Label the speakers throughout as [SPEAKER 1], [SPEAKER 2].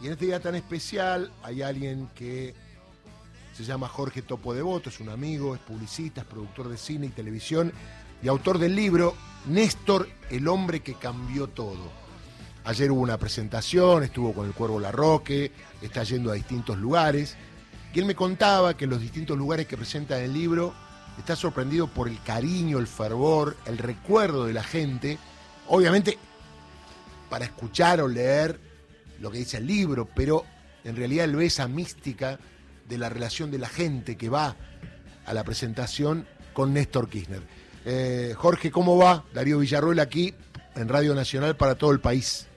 [SPEAKER 1] Y en este día tan especial hay alguien que se llama Jorge Topo Devoto, es un amigo, es publicista, es productor de cine y televisión y autor del libro Néstor, el hombre que cambió todo. Ayer hubo una presentación, estuvo con el Cuervo Larroque, está yendo a distintos lugares. Y él me contaba que en los distintos lugares que presenta en el libro está sorprendido por el cariño, el fervor, el recuerdo de la gente. Obviamente, para escuchar o leer lo que dice el libro, pero en realidad él ve esa mística de la relación de la gente que va a la presentación con Néstor Kirchner. Eh, Jorge, ¿cómo va? Darío Villarroel aquí en Radio Nacional para todo el país.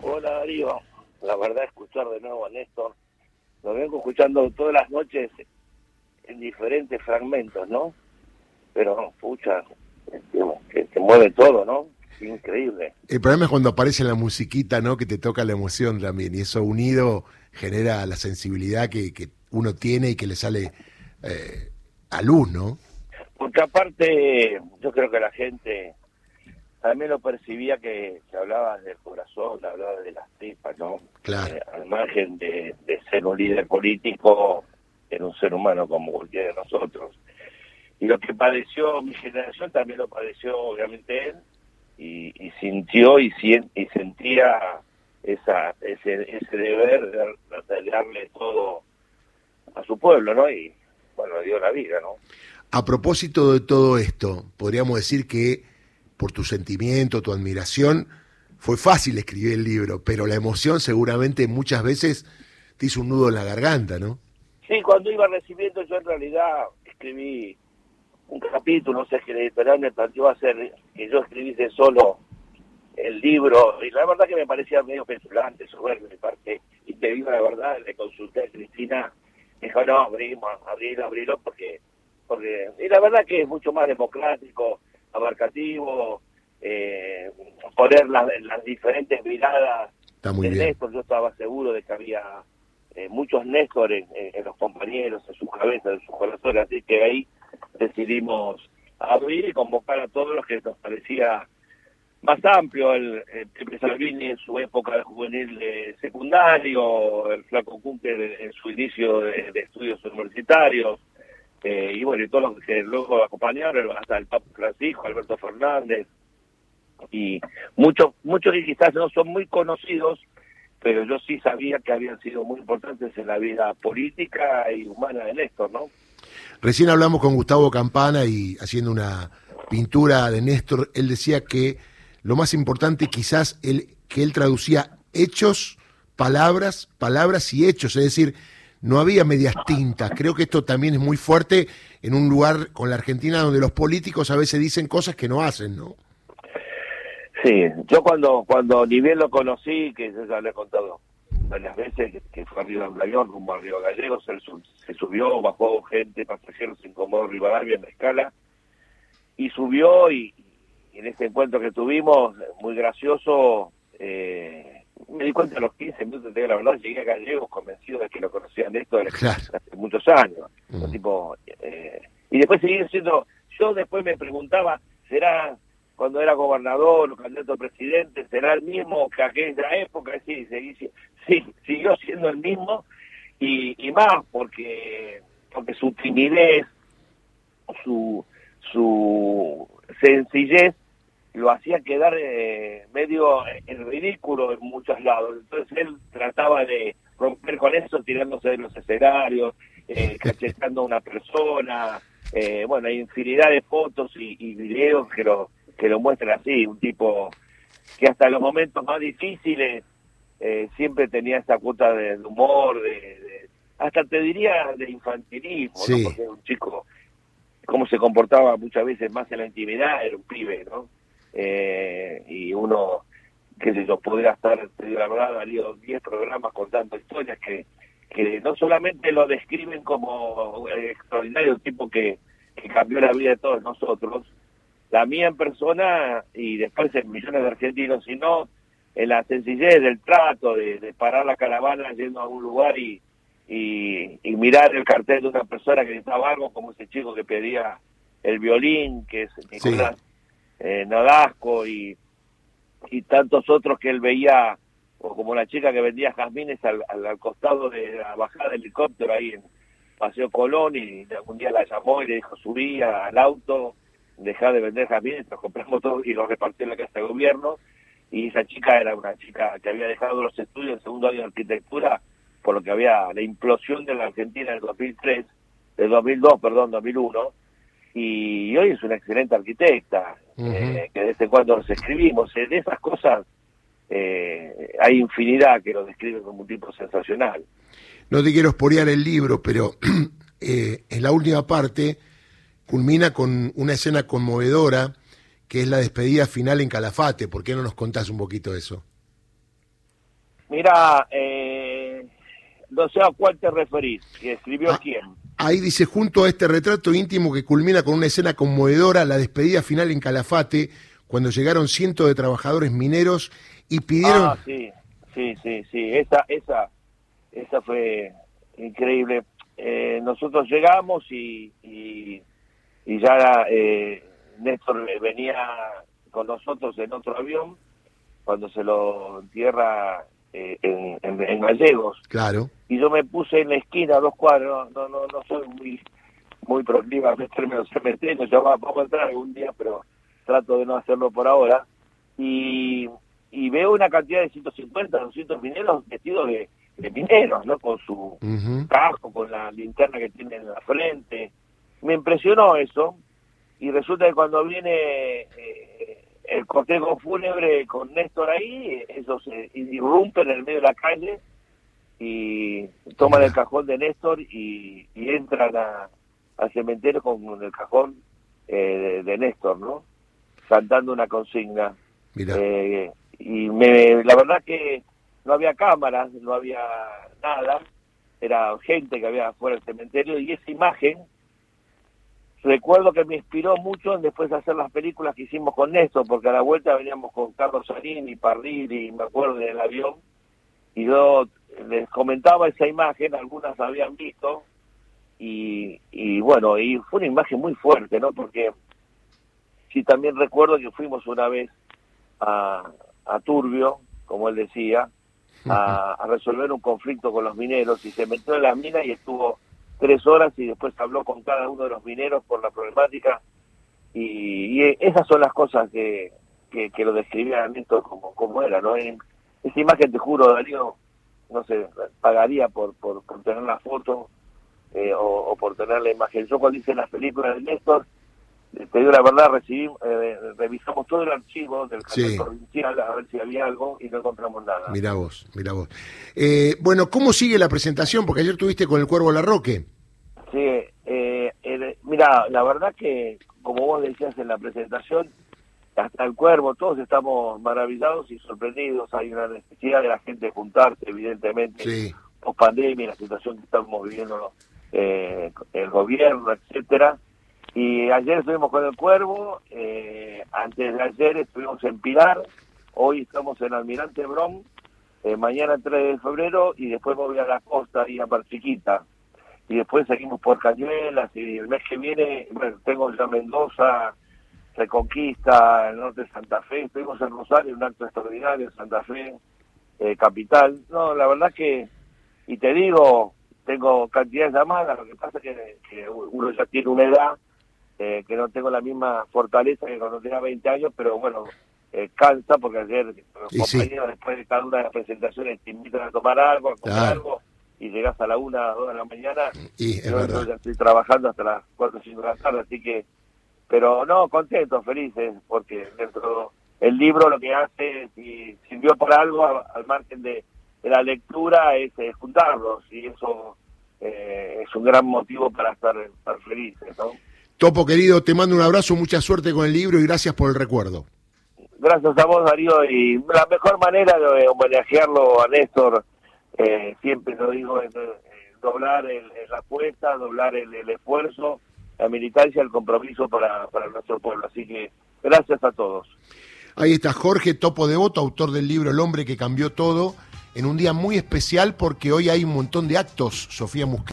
[SPEAKER 2] Hola Darío, la verdad escuchar de nuevo a Néstor, lo vengo escuchando todas las noches en diferentes fragmentos, ¿no? Pero, pucha, que, que mueve todo, ¿no? Increíble.
[SPEAKER 1] El problema es cuando aparece la musiquita, ¿no? Que te toca la emoción también. Y eso unido genera la sensibilidad que, que uno tiene y que le sale eh, a luz, ¿no?
[SPEAKER 2] Porque aparte, yo creo que la gente también lo percibía que, que hablaba del corazón, hablaba de las tripas, ¿no?
[SPEAKER 1] Claro.
[SPEAKER 2] Eh, al margen de, de ser un líder político, era un ser humano como cualquiera de nosotros. Y lo que padeció mi generación también lo padeció obviamente él, y, y sintió y, y sentía esa, ese, ese deber de, darle todo a su pueblo, ¿no? Y bueno, dio la vida, ¿no?
[SPEAKER 1] A propósito de todo esto, podríamos decir que por tu sentimiento, tu admiración, fue fácil escribir el libro, pero la emoción seguramente muchas veces te hizo un nudo en la garganta, ¿no?
[SPEAKER 2] Sí, cuando iba recibiendo yo en realidad escribí un capítulo, no sé, que el editorial me planteó hacer que yo escribiese solo el libro, y la verdad que me parecía medio petulante, soberbio mi parte, y te digo la verdad, le consulté a Cristina, me dijo, no, abrimos, abrilo, abrilo, porque, porque, y la verdad que es mucho más democrático, abarcativo, eh, poner las, las diferentes miradas
[SPEAKER 1] Está muy
[SPEAKER 2] de
[SPEAKER 1] bien.
[SPEAKER 2] Néstor, yo estaba seguro de que había eh, muchos Néstor en, en, en los compañeros, en sus cabezas, en sus corazones, así que ahí decidimos abrir y convocar a todos los que nos parecía más amplio, el, el Pepe Salvini en su época de juvenil de secundario, el Flaco Cumper en su inicio de, estudios universitarios, eh, y bueno, y todos los que luego acompañaron, hasta el Papa Francisco, Alberto Fernández, y muchos, muchos que quizás no son muy conocidos, pero yo sí sabía que habían sido muy importantes en la vida política y humana de Néstor, ¿no?
[SPEAKER 1] Recién hablamos con Gustavo Campana y haciendo una pintura de Néstor, él decía que lo más importante quizás él, que él traducía hechos, palabras, palabras y hechos, es decir, no había medias tintas. Creo que esto también es muy fuerte en un lugar con la Argentina donde los políticos a veces dicen cosas que no hacen, ¿no?
[SPEAKER 2] Sí, yo cuando cuando ni bien lo conocí, que yo ya le he contado varias veces, que, fue arriba del avión, rumbo a Río Gallegos, él se subió, bajó gente, pasajeros en Comodoro Rivadavia en la escala, y subió y, y, en este encuentro que tuvimos, muy gracioso, eh, me di cuenta a los 15 minutos, de la verdad, llegué a Gallegos convencido de que lo conocían esto desde
[SPEAKER 1] Claro.
[SPEAKER 2] hace muchos años.
[SPEAKER 1] Mm.
[SPEAKER 2] tipo, eh, y después seguí siendo, yo después me preguntaba, ¿será cuando era gobernador o candidato a presidente, será el mismo que aquella época? Sí, seguí, sí, siguió siendo el mismo y, y más porque porque su timidez, su su sencillez lo hacía quedar eh, medio en ridículo en muchos lados. Entonces él trataba de romper con eso, tirándose de los escenarios, eh, cachetando a una persona. Eh, bueno, hay infinidad de fotos y, y videos que lo, que lo muestran así. Un tipo que hasta los momentos más difíciles eh, siempre tenía esa cuota de, de humor, de, de- hasta te diría de infantilismo, ¿no? Porque era un chico cómo se comportaba muchas veces más en la intimidad, era un pibe, ¿no? Eh, y uno, qué sé yo, podría estar, te digo la verdad, Darío, 10 programas contando historias que, que no solamente lo describen como eh, extraordinario, un tipo que, que cambió la vida de todos nosotros, la mía en persona y después en millones de argentinos, sino en la sencillez del trato, de, de parar la caravana yendo a un lugar y, y, y mirar el cartel de una persona que necesitaba algo, como ese chico que pedía el violín, que es Nicolás eh, Nodasco, y, y tantos otros que él veía o como la chica que vendía jazmines al, al, costado de la bajada del helicóptero ahí en Paseo Colón y algún día la llamó y le dijo subí al auto, dejá de vender jazmines, los compramos todos y los repartió en la casa de gobierno. Y esa chica era una chica que había dejado los estudios en segundo año de arquitectura por lo que había la implosión de la Argentina en el 2003, del 2002, perdón, 2001, y hoy es una excelente arquitecta, eh, que desde cuando nos escribimos, de esas cosas eh, hay infinidad que lo describen como un tipo sensacional.
[SPEAKER 1] No te quiero esporear el libro, pero eh, en la última parte culmina con una escena conmovedora que es la despedida final en Calafate. ¿Por qué no nos contás un poquito eso?
[SPEAKER 2] Mira, eh, no sé a cuál te referís, que escribió ah, quién.
[SPEAKER 1] Ahí dice, junto a este retrato íntimo que culmina con una escena conmovedora, la despedida final en Calafate, cuando llegaron cientos de trabajadores mineros y pidieron...
[SPEAKER 2] Ah, sí, sí, sí, sí, esa, esa, esa fue increíble. Eh, nosotros llegamos y, y, ya eh, Néstor venía con nosotros en otro avión cuando se lo entierra eh, en, Gallegos.
[SPEAKER 1] Claro.
[SPEAKER 2] Y yo me puse en la esquina, a dos cuadros, no, no, no soy muy muy proclive a meterme en los cementerios, yo vamos a entrar algún día, pero trato de no hacerlo por ahora. Y, y veo una cantidad de 150, 200 mineros vestidos de, mineros, ¿no? Con su casco, con la linterna que tienen en la frente. Me impresionó eso. Y resulta que cuando viene eh, el cortejo fúnebre con Néstor ahí, eso se irrumpe en el medio de la calle y toman el cajón de Néstor y, entran al cementerio con el cajón eh, de, Néstor, ¿no? Cantando una consigna. Eh, y me, la verdad que no había cámaras, no había nada, era gente que había fuera del cementerio y esa imagen recuerdo que me inspiró mucho en después de hacer las películas que hicimos con Néstor, porque a la vuelta veníamos con Carlos Sarín Parril y me acuerdo del avión, y yo les comentaba esa imagen, algunas habían visto, y, y bueno, y fue una imagen muy fuerte, ¿no? Porque sí también recuerdo que fuimos una vez a, a Turbio, como él decía, a, a resolver un conflicto con los mineros, y se metió en la mina y estuvo tres horas y después habló con cada uno de los mineros por la problemática y, esas son las cosas que, que, lo describía Néstor como, como era, ¿no? esa imagen, te juro, Darío, no sé, pagaría por, por, tener la foto eh, o, por tener la imagen. Yo cuando hice las películas de Néstor, te digo la verdad, recibí, eh, revisamos todo el archivo del canal provincial a ver si había algo y no encontramos nada.
[SPEAKER 1] Mira vos, mira vos. Eh, bueno, ¿cómo sigue la presentación? Porque ayer tuviste con el Cuervo Larroque.
[SPEAKER 2] Eh, mira, la verdad que, como vos decías en la presentación, hasta el Cuervo, todos estamos maravillados y sorprendidos. Hay una necesidad de la gente juntarse, evidentemente, sí. post pandemia, la situación que estamos viviendo el gobierno, etcétera y ayer estuvimos con el Cuervo, eh, antes de ayer estuvimos en Pilar, hoy estamos en Almirante Brom, eh, mañana 3 de febrero y después voy a la costa y a Chiquita. Y después seguimos por Cañuelas y el mes que viene, bueno, tengo ya Mendoza, Reconquista, el norte de Santa Fe, estuvimos en Rosario, un acto extraordinario en Santa Fe, eh, capital. No, la verdad que, y te digo, tengo cantidades llamadas, lo que pasa es que, que uno ya tiene una edad eh, que no tengo la misma fortaleza que cuando tenía 20 años, pero bueno, eh, cansa porque ayer los compañeros después de cada una de las presentaciones te invitan a tomar algo, a comer algo y llegas a la una, dos de la mañana
[SPEAKER 1] y yo,
[SPEAKER 2] ya estoy trabajando hasta las 4 o 5 de la tarde, así que, pero no, contentos, felices, porque dentro el libro lo que hace, si sirvió por algo al margen de, la lectura, es, juntarlos y eso eh, es un gran motivo para estar, estar felices, ¿no?
[SPEAKER 1] Topo querido, te mando un abrazo, mucha suerte con el libro y gracias por el recuerdo.
[SPEAKER 2] Gracias a vos, Darío, y la mejor manera de homenajearlo a Néstor, eh, siempre lo digo, eh, doblar el, la apuesta, doblar el, esfuerzo, la militancia, el compromiso para, para nuestro pueblo. Así que gracias a todos.
[SPEAKER 1] Ahí está Jorge Topo Devoto, autor del libro El hombre que cambió todo, en un día muy especial porque hoy hay un montón de actos, Sofía Musquet.